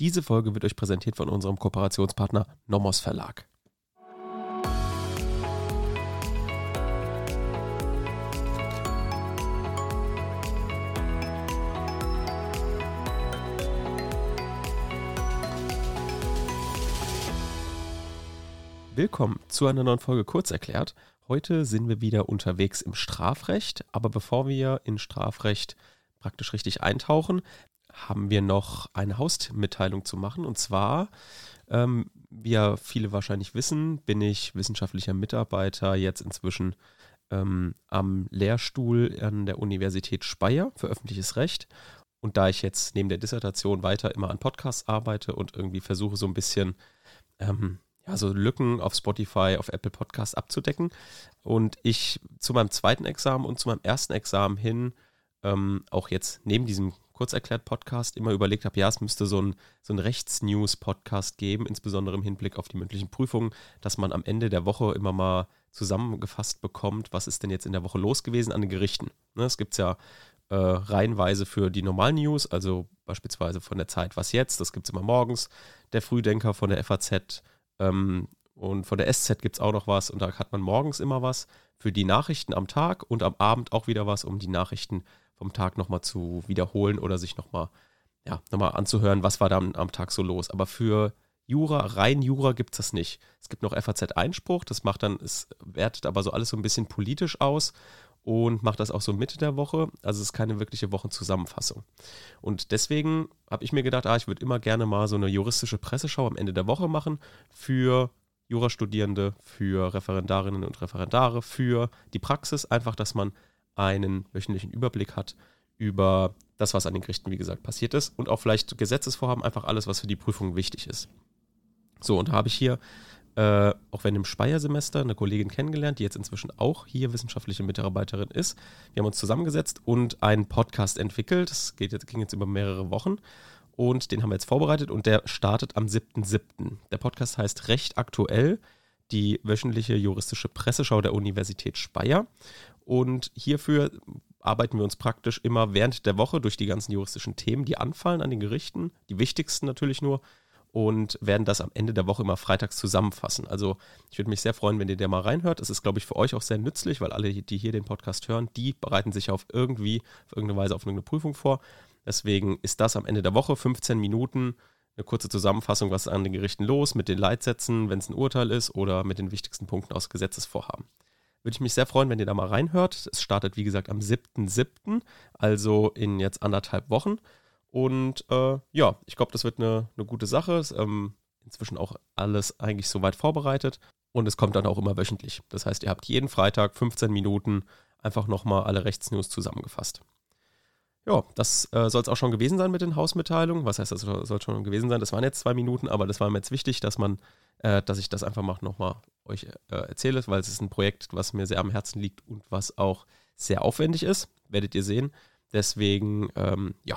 Diese Folge wird euch präsentiert von unserem Kooperationspartner Nomos Verlag. Willkommen zu einer neuen Folge Kurz erklärt. Heute sind wir wieder unterwegs im Strafrecht, aber bevor wir in Strafrecht praktisch richtig eintauchen, haben wir noch eine Hausmitteilung zu machen. Und zwar, ähm, wie ja viele wahrscheinlich wissen, bin ich wissenschaftlicher Mitarbeiter jetzt inzwischen ähm, am Lehrstuhl an der Universität Speyer für öffentliches Recht. Und da ich jetzt neben der Dissertation weiter immer an Podcasts arbeite und irgendwie versuche so ein bisschen ähm, ja, so Lücken auf Spotify, auf Apple Podcasts abzudecken. Und ich zu meinem zweiten Examen und zu meinem ersten Examen hin ähm, auch jetzt neben diesem Kurzerklärt-Podcast immer überlegt habe, ja, es müsste so ein, so ein Rechts-News-Podcast geben, insbesondere im Hinblick auf die mündlichen Prüfungen, dass man am Ende der Woche immer mal zusammengefasst bekommt, was ist denn jetzt in der Woche los gewesen an den Gerichten. Ne, es gibt ja äh, reihenweise für die normalen News, also beispielsweise von der Zeit Was Jetzt, das gibt es immer morgens, der Frühdenker von der FAZ ähm, und von der SZ gibt es auch noch was und da hat man morgens immer was für die Nachrichten am Tag und am Abend auch wieder was, um die Nachrichten vom Tag nochmal zu wiederholen oder sich nochmal ja, noch anzuhören, was war da am, am Tag so los. Aber für Jura, rein Jura gibt es das nicht. Es gibt noch FAZ-Einspruch, das macht dann, es wertet aber so alles so ein bisschen politisch aus und macht das auch so Mitte der Woche. Also es ist keine wirkliche Wochenzusammenfassung. Und deswegen habe ich mir gedacht, ah, ich würde immer gerne mal so eine juristische Presseschau am Ende der Woche machen für Jurastudierende, für Referendarinnen und Referendare, für die Praxis, einfach, dass man einen wöchentlichen Überblick hat über das, was an den Gerichten, wie gesagt, passiert ist und auch vielleicht Gesetzesvorhaben, einfach alles, was für die Prüfung wichtig ist. So, und da habe ich hier, äh, auch wenn im Speyer-Semester, eine Kollegin kennengelernt, die jetzt inzwischen auch hier wissenschaftliche Mitarbeiterin ist. Wir haben uns zusammengesetzt und einen Podcast entwickelt. Das geht jetzt, ging jetzt über mehrere Wochen und den haben wir jetzt vorbereitet und der startet am 7.7. Der Podcast heißt Recht aktuell, die wöchentliche juristische Presseschau der Universität Speyer. Und hierfür arbeiten wir uns praktisch immer während der Woche durch die ganzen juristischen Themen, die anfallen an den Gerichten, die wichtigsten natürlich nur, und werden das am Ende der Woche immer freitags zusammenfassen. Also ich würde mich sehr freuen, wenn ihr da mal reinhört. Es ist, glaube ich, für euch auch sehr nützlich, weil alle, die hier den Podcast hören, die bereiten sich auf irgendwie, auf irgendeine Weise auf irgendeine Prüfung vor. Deswegen ist das am Ende der Woche 15 Minuten eine kurze Zusammenfassung, was ist an den Gerichten los, mit den Leitsätzen, wenn es ein Urteil ist oder mit den wichtigsten Punkten aus Gesetzesvorhaben. Würde ich mich sehr freuen, wenn ihr da mal reinhört. Es startet, wie gesagt, am 7.7., also in jetzt anderthalb Wochen. Und äh, ja, ich glaube, das wird eine, eine gute Sache. Ist, ähm, inzwischen auch alles eigentlich soweit vorbereitet. Und es kommt dann auch immer wöchentlich. Das heißt, ihr habt jeden Freitag 15 Minuten einfach nochmal alle Rechtsnews zusammengefasst. Ja, das äh, soll es auch schon gewesen sein mit den Hausmitteilungen. Was heißt, das soll schon gewesen sein? Das waren jetzt zwei Minuten, aber das war mir jetzt wichtig, dass man, äh, dass ich das einfach mal nochmal euch äh, erzähle, weil es ist ein Projekt, was mir sehr am Herzen liegt und was auch sehr aufwendig ist, werdet ihr sehen. Deswegen, ähm, ja,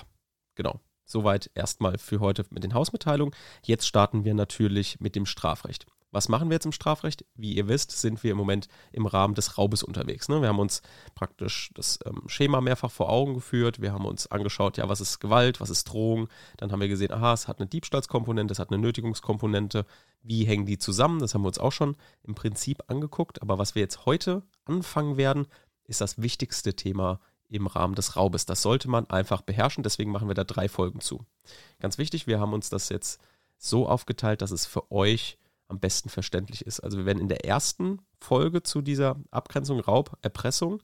genau. Soweit erstmal für heute mit den Hausmitteilungen. Jetzt starten wir natürlich mit dem Strafrecht. Was machen wir jetzt im Strafrecht? Wie ihr wisst, sind wir im Moment im Rahmen des Raubes unterwegs. Ne? Wir haben uns praktisch das ähm, Schema mehrfach vor Augen geführt. Wir haben uns angeschaut, ja, was ist Gewalt, was ist Drohung. Dann haben wir gesehen, aha, es hat eine Diebstahlskomponente, es hat eine Nötigungskomponente. Wie hängen die zusammen? Das haben wir uns auch schon im Prinzip angeguckt. Aber was wir jetzt heute anfangen werden, ist das wichtigste Thema im Rahmen des Raubes. Das sollte man einfach beherrschen. Deswegen machen wir da drei Folgen zu. Ganz wichtig, wir haben uns das jetzt so aufgeteilt, dass es für euch am besten verständlich ist. Also wir werden in der ersten Folge zu dieser Abgrenzung Raub, Erpressung,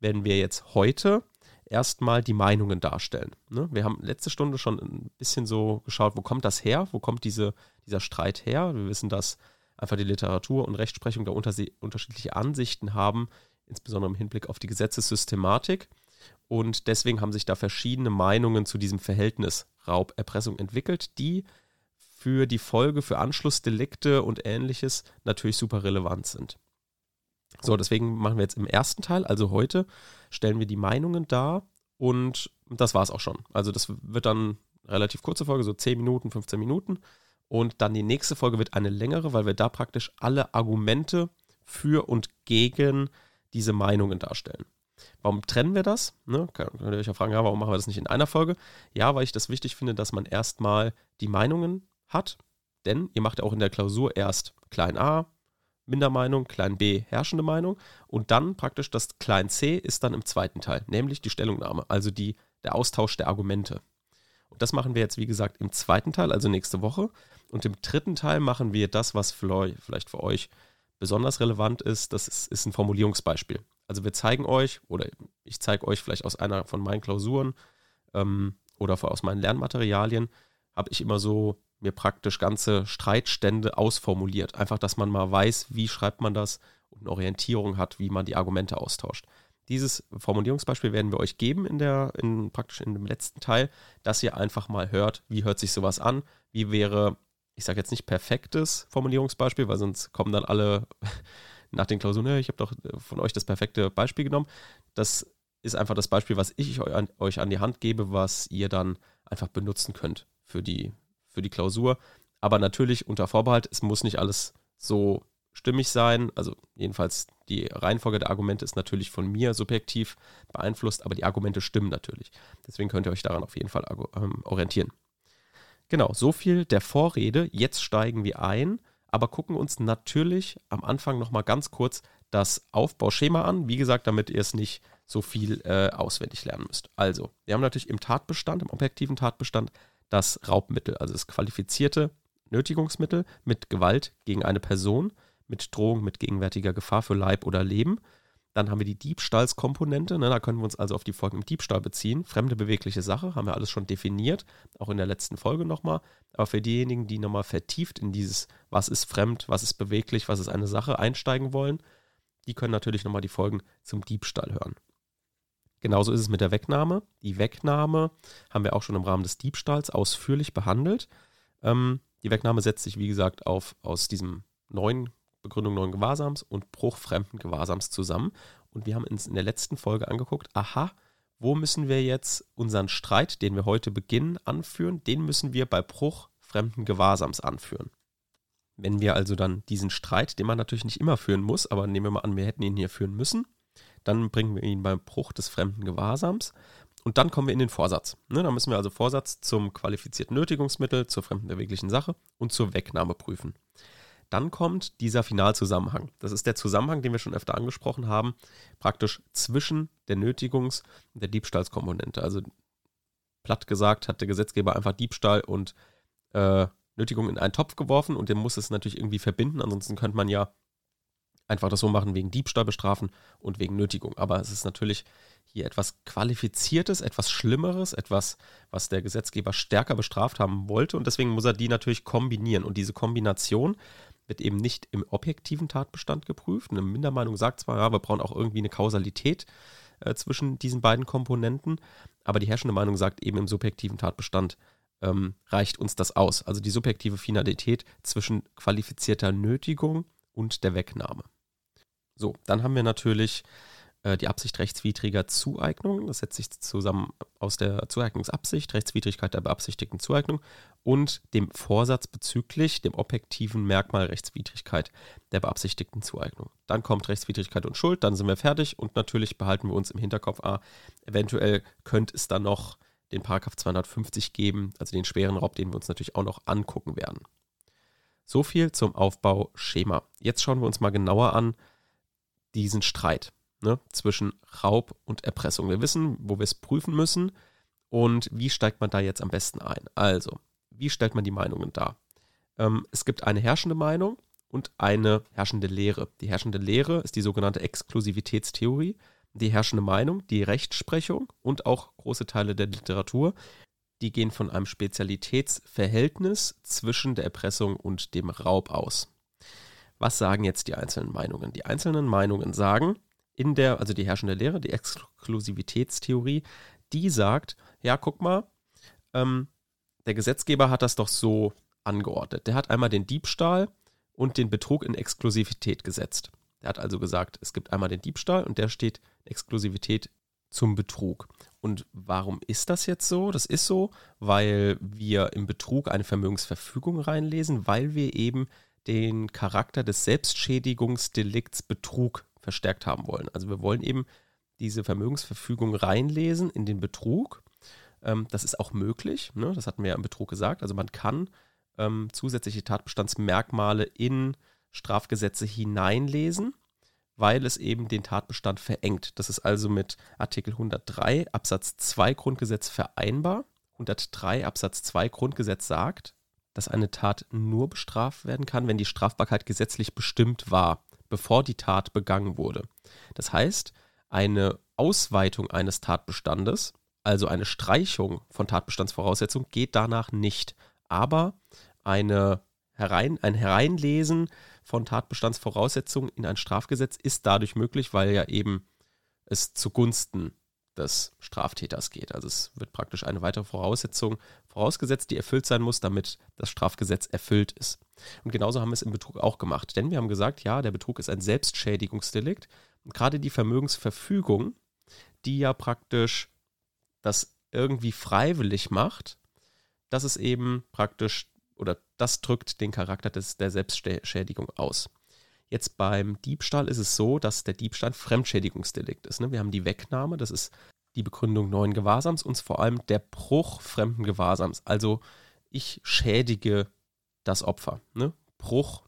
werden wir jetzt heute erstmal die Meinungen darstellen. Ne? Wir haben letzte Stunde schon ein bisschen so geschaut, wo kommt das her, wo kommt diese, dieser Streit her. Wir wissen, dass einfach die Literatur und Rechtsprechung da unter unterschiedliche Ansichten haben, insbesondere im Hinblick auf die Gesetzessystematik. Und deswegen haben sich da verschiedene Meinungen zu diesem Verhältnis Raub-Erpressung entwickelt, die für die Folge, für Anschlussdelikte und ähnliches natürlich super relevant sind. So, deswegen machen wir jetzt im ersten Teil, also heute, stellen wir die Meinungen dar und das war es auch schon. Also das wird dann relativ kurze Folge, so 10 Minuten, 15 Minuten. Und dann die nächste Folge wird eine längere, weil wir da praktisch alle Argumente für und gegen diese Meinungen darstellen. Warum trennen wir das? Ne? Könnt ihr euch ja fragen, ja, warum machen wir das nicht in einer Folge? Ja, weil ich das wichtig finde, dass man erstmal die Meinungen hat. Denn ihr macht auch in der Klausur erst klein a, Mindermeinung, klein b, herrschende Meinung. Und dann praktisch das klein c ist dann im zweiten Teil, nämlich die Stellungnahme, also die, der Austausch der Argumente. Und das machen wir jetzt, wie gesagt, im zweiten Teil, also nächste Woche. Und im dritten Teil machen wir das, was vielleicht für euch besonders relevant ist. Das ist, ist ein Formulierungsbeispiel. Also wir zeigen euch, oder ich zeige euch vielleicht aus einer von meinen Klausuren ähm, oder aus meinen Lernmaterialien, habe ich immer so mir praktisch ganze Streitstände ausformuliert. Einfach, dass man mal weiß, wie schreibt man das und eine Orientierung hat, wie man die Argumente austauscht. Dieses Formulierungsbeispiel werden wir euch geben in der, in, praktisch in dem letzten Teil, dass ihr einfach mal hört, wie hört sich sowas an, wie wäre, ich sage jetzt nicht perfektes Formulierungsbeispiel, weil sonst kommen dann alle nach den Klausuren, ich habe doch von euch das perfekte Beispiel genommen. Das ist einfach das Beispiel, was ich euch an die Hand gebe, was ihr dann einfach benutzen könnt für die, für die Klausur. Aber natürlich unter Vorbehalt, es muss nicht alles so stimmig sein. Also jedenfalls die Reihenfolge der Argumente ist natürlich von mir subjektiv beeinflusst, aber die Argumente stimmen natürlich. Deswegen könnt ihr euch daran auf jeden Fall ähm, orientieren. Genau, so viel der Vorrede. Jetzt steigen wir ein, aber gucken uns natürlich am Anfang nochmal ganz kurz das Aufbauschema an. Wie gesagt, damit ihr es nicht so viel äh, auswendig lernen müsst. Also, wir haben natürlich im Tatbestand, im objektiven Tatbestand, das Raubmittel, also das qualifizierte Nötigungsmittel mit Gewalt gegen eine Person, mit Drohung, mit gegenwärtiger Gefahr für Leib oder Leben. Dann haben wir die Diebstahlskomponente, ne, da können wir uns also auf die Folgen im Diebstahl beziehen. Fremde bewegliche Sache, haben wir alles schon definiert, auch in der letzten Folge nochmal. Aber für diejenigen, die nochmal vertieft in dieses, was ist fremd, was ist beweglich, was ist eine Sache, einsteigen wollen, die können natürlich nochmal die Folgen zum Diebstahl hören. Genauso ist es mit der Wegnahme. Die Wegnahme haben wir auch schon im Rahmen des Diebstahls ausführlich behandelt. Ähm, die Wegnahme setzt sich, wie gesagt, auf, aus diesem neuen Begründung neuen Gewahrsams und Bruch fremden Gewahrsams zusammen. Und wir haben uns in der letzten Folge angeguckt, aha, wo müssen wir jetzt unseren Streit, den wir heute beginnen, anführen? Den müssen wir bei Bruch fremden Gewahrsams anführen. Wenn wir also dann diesen Streit, den man natürlich nicht immer führen muss, aber nehmen wir mal an, wir hätten ihn hier führen müssen, dann bringen wir ihn beim Bruch des fremden Gewahrsams und dann kommen wir in den Vorsatz. Ne, dann müssen wir also Vorsatz zum qualifizierten Nötigungsmittel, zur fremden beweglichen Sache und zur Wegnahme prüfen. Dann kommt dieser Finalzusammenhang. Das ist der Zusammenhang, den wir schon öfter angesprochen haben, praktisch zwischen der Nötigungs- und der Diebstahlskomponente. Also platt gesagt hat der Gesetzgeber einfach Diebstahl und äh, Nötigung in einen Topf geworfen und der muss es natürlich irgendwie verbinden. Ansonsten könnte man ja einfach das so machen wegen Diebstahl bestrafen und wegen Nötigung. Aber es ist natürlich hier etwas Qualifiziertes, etwas Schlimmeres, etwas, was der Gesetzgeber stärker bestraft haben wollte. Und deswegen muss er die natürlich kombinieren. Und diese Kombination wird eben nicht im objektiven Tatbestand geprüft. Eine Mindermeinung sagt zwar, ja, wir brauchen auch irgendwie eine Kausalität äh, zwischen diesen beiden Komponenten, aber die herrschende Meinung sagt eben im subjektiven Tatbestand ähm, reicht uns das aus. Also die subjektive Finalität zwischen qualifizierter Nötigung und der Wegnahme. So, dann haben wir natürlich äh, die Absicht rechtswidriger Zueignung. Das setzt sich zusammen aus der Zueignungsabsicht, Rechtswidrigkeit der beabsichtigten Zueignung und dem Vorsatz bezüglich dem objektiven Merkmal Rechtswidrigkeit der beabsichtigten Zueignung. Dann kommt Rechtswidrigkeit und Schuld, dann sind wir fertig und natürlich behalten wir uns im Hinterkopf, ah, eventuell könnte es dann noch den Paragraph 250 geben, also den schweren Raub, den wir uns natürlich auch noch angucken werden. So viel zum Aufbauschema. Jetzt schauen wir uns mal genauer an diesen Streit ne, zwischen Raub und Erpressung. Wir wissen, wo wir es prüfen müssen und wie steigt man da jetzt am besten ein. Also, wie stellt man die Meinungen dar? Ähm, es gibt eine herrschende Meinung und eine herrschende Lehre. Die herrschende Lehre ist die sogenannte Exklusivitätstheorie. Die herrschende Meinung, die Rechtsprechung und auch große Teile der Literatur, die gehen von einem Spezialitätsverhältnis zwischen der Erpressung und dem Raub aus. Was sagen jetzt die einzelnen Meinungen? Die einzelnen Meinungen sagen, in der, also die herrschende Lehre, die Exklusivitätstheorie, die sagt, ja, guck mal, ähm, der Gesetzgeber hat das doch so angeordnet. Der hat einmal den Diebstahl und den Betrug in Exklusivität gesetzt. Der hat also gesagt, es gibt einmal den Diebstahl und der steht Exklusivität zum Betrug. Und warum ist das jetzt so? Das ist so, weil wir im Betrug eine Vermögensverfügung reinlesen, weil wir eben den Charakter des Selbstschädigungsdelikts Betrug verstärkt haben wollen. Also wir wollen eben diese Vermögensverfügung reinlesen in den Betrug. Ähm, das ist auch möglich, ne? das hatten wir ja im Betrug gesagt. Also man kann ähm, zusätzliche Tatbestandsmerkmale in Strafgesetze hineinlesen, weil es eben den Tatbestand verengt. Das ist also mit Artikel 103 Absatz 2 Grundgesetz vereinbar. 103 Absatz 2 Grundgesetz sagt, dass eine Tat nur bestraft werden kann, wenn die Strafbarkeit gesetzlich bestimmt war, bevor die Tat begangen wurde. Das heißt, eine Ausweitung eines Tatbestandes, also eine Streichung von Tatbestandsvoraussetzungen, geht danach nicht. Aber eine Herein, ein Hereinlesen von Tatbestandsvoraussetzungen in ein Strafgesetz ist dadurch möglich, weil ja eben es zugunsten des Straftäters geht. Also es wird praktisch eine weitere Voraussetzung vorausgesetzt, die erfüllt sein muss, damit das Strafgesetz erfüllt ist. Und genauso haben wir es im Betrug auch gemacht. Denn wir haben gesagt, ja, der Betrug ist ein Selbstschädigungsdelikt. Und gerade die Vermögensverfügung, die ja praktisch das irgendwie freiwillig macht, das ist eben praktisch, oder das drückt den Charakter des, der Selbstschädigung aus. Jetzt beim Diebstahl ist es so, dass der Diebstahl Fremdschädigungsdelikt ist. Ne? Wir haben die Wegnahme, das ist die Begründung neuen Gewahrsams und vor allem der Bruch fremden Gewahrsams. Also ich schädige das Opfer. Ne? Bruch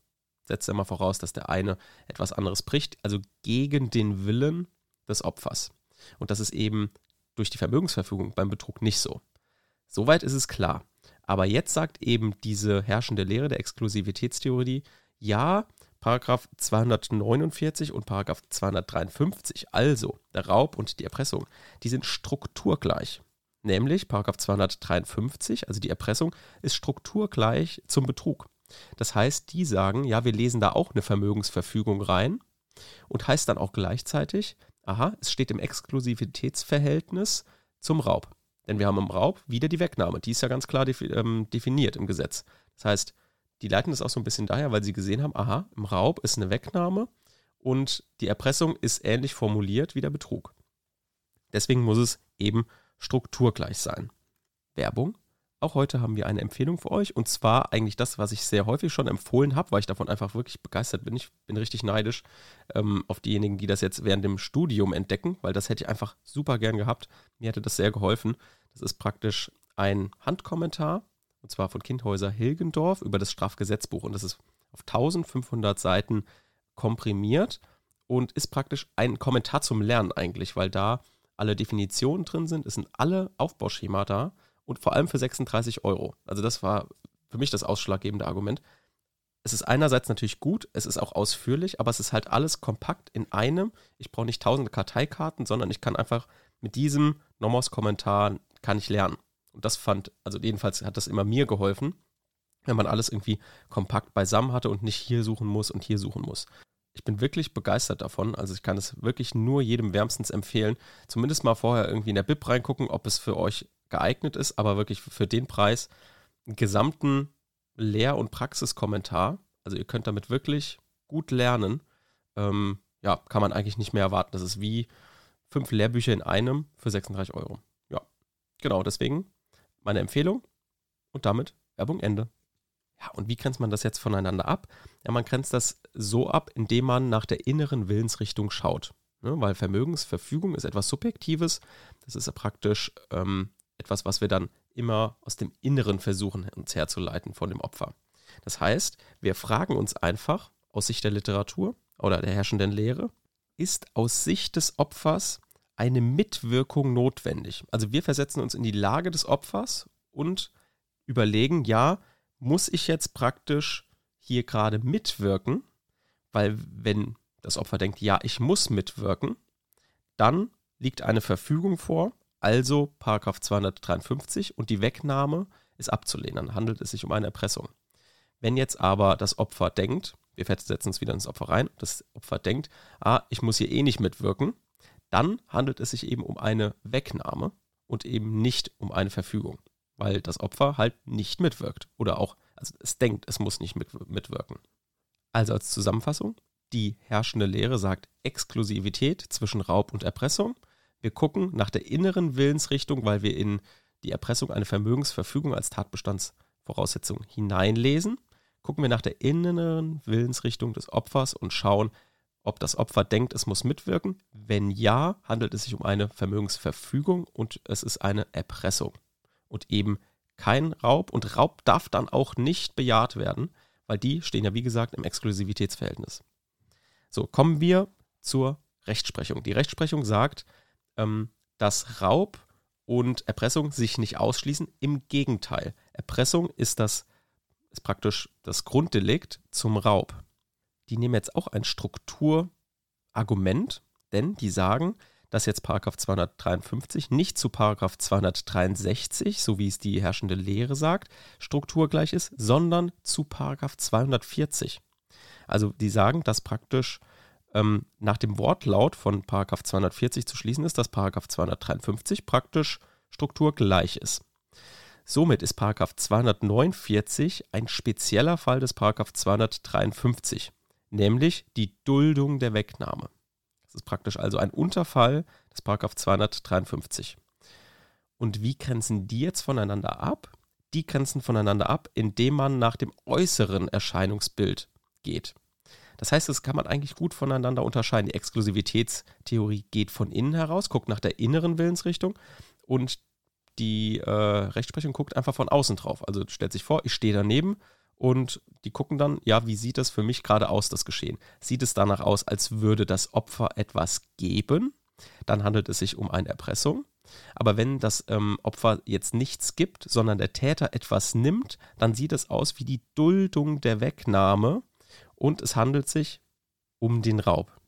setzt immer voraus, dass der eine etwas anderes bricht, also gegen den Willen des Opfers. Und das ist eben durch die Vermögensverfügung beim Betrug nicht so. Soweit ist es klar. Aber jetzt sagt eben diese herrschende Lehre der Exklusivitätstheorie, ja, Paragraph 249 und Paragraph 253, also der Raub und die Erpressung, die sind strukturgleich. Nämlich Paragraph 253, also die Erpressung, ist strukturgleich zum Betrug. Das heißt, die sagen, ja, wir lesen da auch eine Vermögensverfügung rein und heißt dann auch gleichzeitig, aha, es steht im Exklusivitätsverhältnis zum Raub. Denn wir haben im Raub wieder die Wegnahme. Die ist ja ganz klar ähm, definiert im Gesetz. Das heißt, die leiten das auch so ein bisschen daher, weil sie gesehen haben, aha, im Raub ist eine Wegnahme und die Erpressung ist ähnlich formuliert wie der Betrug. Deswegen muss es eben strukturgleich sein. Werbung. Auch heute haben wir eine Empfehlung für euch und zwar eigentlich das, was ich sehr häufig schon empfohlen habe, weil ich davon einfach wirklich begeistert bin. Ich bin richtig neidisch ähm, auf diejenigen, die das jetzt während dem Studium entdecken, weil das hätte ich einfach super gern gehabt. Mir hätte das sehr geholfen. Das ist praktisch ein Handkommentar und zwar von Kindhäuser Hilgendorf über das Strafgesetzbuch. Und das ist auf 1500 Seiten komprimiert und ist praktisch ein Kommentar zum Lernen eigentlich, weil da alle Definitionen drin sind. Es sind alle Aufbauschemata und vor allem für 36 Euro. Also das war für mich das ausschlaggebende Argument. Es ist einerseits natürlich gut, es ist auch ausführlich, aber es ist halt alles kompakt in einem. Ich brauche nicht tausende Karteikarten, sondern ich kann einfach mit diesem Nomos-Kommentar kann ich lernen. Und das fand, also jedenfalls hat das immer mir geholfen, wenn man alles irgendwie kompakt beisammen hatte und nicht hier suchen muss und hier suchen muss. Ich bin wirklich begeistert davon. Also ich kann es wirklich nur jedem wärmstens empfehlen. Zumindest mal vorher irgendwie in der Bib reingucken, ob es für euch geeignet ist, aber wirklich für den Preis einen gesamten Lehr- und Praxiskommentar. Also ihr könnt damit wirklich gut lernen. Ähm, ja, kann man eigentlich nicht mehr erwarten. Das ist wie fünf Lehrbücher in einem für 36 Euro. Ja, genau, deswegen meine Empfehlung und damit Werbung Ende. Ja, und wie grenzt man das jetzt voneinander ab? Ja, man grenzt das so ab, indem man nach der inneren Willensrichtung schaut. Ne, weil Vermögensverfügung ist etwas Subjektives. Das ist ja praktisch ähm, etwas, was wir dann immer aus dem Inneren versuchen, uns herzuleiten von dem Opfer. Das heißt, wir fragen uns einfach aus Sicht der Literatur oder der herrschenden Lehre, ist aus Sicht des Opfers eine Mitwirkung notwendig. Also wir versetzen uns in die Lage des Opfers und überlegen, ja, muss ich jetzt praktisch hier gerade mitwirken? Weil wenn das Opfer denkt, ja, ich muss mitwirken, dann liegt eine Verfügung vor, also Paragraph 253 und die Wegnahme ist abzulehnen. Dann handelt es sich um eine Erpressung. Wenn jetzt aber das Opfer denkt, wir setzen uns wieder ins Opfer rein, das Opfer denkt, ah, ich muss hier eh nicht mitwirken, dann handelt es sich eben um eine Wegnahme und eben nicht um eine Verfügung, weil das Opfer halt nicht mitwirkt oder auch, also es denkt, es muss nicht mit, mitwirken. Also als Zusammenfassung, die herrschende Lehre sagt Exklusivität zwischen Raub und Erpressung. Wir gucken nach der inneren Willensrichtung, weil wir in die Erpressung eine Vermögensverfügung als Tatbestandsvoraussetzung hineinlesen. Gucken wir nach der inneren Willensrichtung des Opfers und schauen, ob das Opfer denkt, es muss mitwirken. Wenn ja, handelt es sich um eine Vermögensverfügung und es ist eine Erpressung. Und eben kein Raub. Und Raub darf dann auch nicht bejaht werden, weil die stehen ja, wie gesagt, im Exklusivitätsverhältnis. So, kommen wir zur Rechtsprechung. Die Rechtsprechung sagt, ähm, dass Raub und Erpressung sich nicht ausschließen. Im Gegenteil, Erpressung ist das ist praktisch das Grunddelikt zum Raub. Die nehmen jetzt auch ein Strukturargument, denn die sagen, dass jetzt Paragraph 253 nicht zu Paragraph 263, so wie es die herrschende Lehre sagt, strukturgleich ist, sondern zu Paragraph 240. Also die sagen, dass praktisch ähm, nach dem Wortlaut von Paragraph 240 zu schließen ist, dass Paragraph 253 praktisch strukturgleich ist. Somit ist Paragraph 249 ein spezieller Fall des Paragraph 253, nämlich die Duldung der Wegnahme. Das ist praktisch also ein Unterfall des Paragraph 253. Und wie grenzen die jetzt voneinander ab? Die grenzen voneinander ab, indem man nach dem äußeren Erscheinungsbild geht. Das heißt, das kann man eigentlich gut voneinander unterscheiden. Die Exklusivitätstheorie geht von innen heraus, guckt nach der inneren Willensrichtung und die äh, Rechtsprechung guckt einfach von außen drauf. Also stellt sich vor, ich stehe daneben und die gucken dann, ja, wie sieht das für mich gerade aus, das Geschehen? Sieht es danach aus, als würde das Opfer etwas geben? Dann handelt es sich um eine Erpressung. Aber wenn das ähm, Opfer jetzt nichts gibt, sondern der Täter etwas nimmt, dann sieht es aus wie die Duldung der Wegnahme und es handelt sich um den Raub.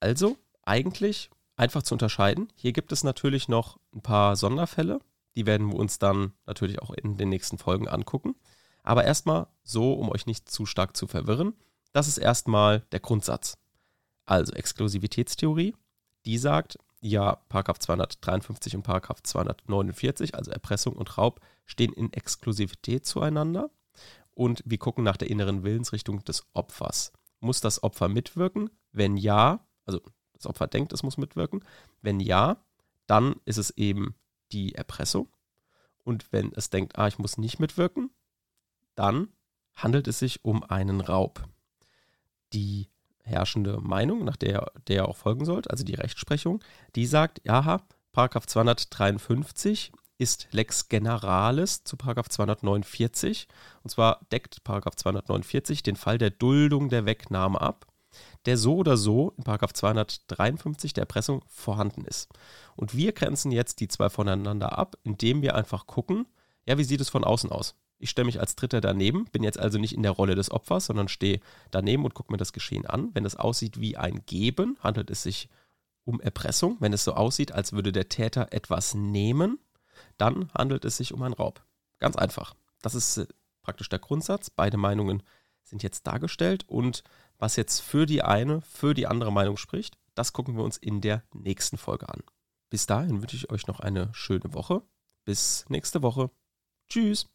Also eigentlich einfach zu unterscheiden. Hier gibt es natürlich noch ein paar Sonderfälle, die werden wir uns dann natürlich auch in den nächsten Folgen angucken. Aber erstmal so, um euch nicht zu stark zu verwirren, das ist erstmal der Grundsatz. Also Exklusivitätstheorie, die sagt, ja, Paragraph 253 und Paragraph 249, also Erpressung und Raub, stehen in Exklusivität zueinander und wir gucken nach der inneren Willensrichtung des Opfers. Muss das Opfer mitwirken? Wenn ja, also das Opfer denkt, es muss mitwirken. Wenn ja, dann ist es eben die Erpressung. Und wenn es denkt, ah, ich muss nicht mitwirken, dann handelt es sich um einen Raub. Die herrschende Meinung, nach der der auch folgen sollte, also die Rechtsprechung, die sagt, ja, Paragraph 253 ist Lex Generalis zu Paragraph 249. Und zwar deckt Paragraph 249 den Fall der Duldung der Wegnahme ab der so oder so in 253 der Erpressung vorhanden ist. Und wir grenzen jetzt die zwei voneinander ab, indem wir einfach gucken, ja, wie sieht es von außen aus? Ich stelle mich als Dritter daneben, bin jetzt also nicht in der Rolle des Opfers, sondern stehe daneben und gucke mir das Geschehen an. Wenn es aussieht wie ein Geben, handelt es sich um Erpressung. Wenn es so aussieht, als würde der Täter etwas nehmen, dann handelt es sich um einen Raub. Ganz einfach. Das ist äh, praktisch der Grundsatz. Beide Meinungen sind jetzt dargestellt und was jetzt für die eine, für die andere Meinung spricht, das gucken wir uns in der nächsten Folge an. Bis dahin wünsche ich euch noch eine schöne Woche. Bis nächste Woche. Tschüss.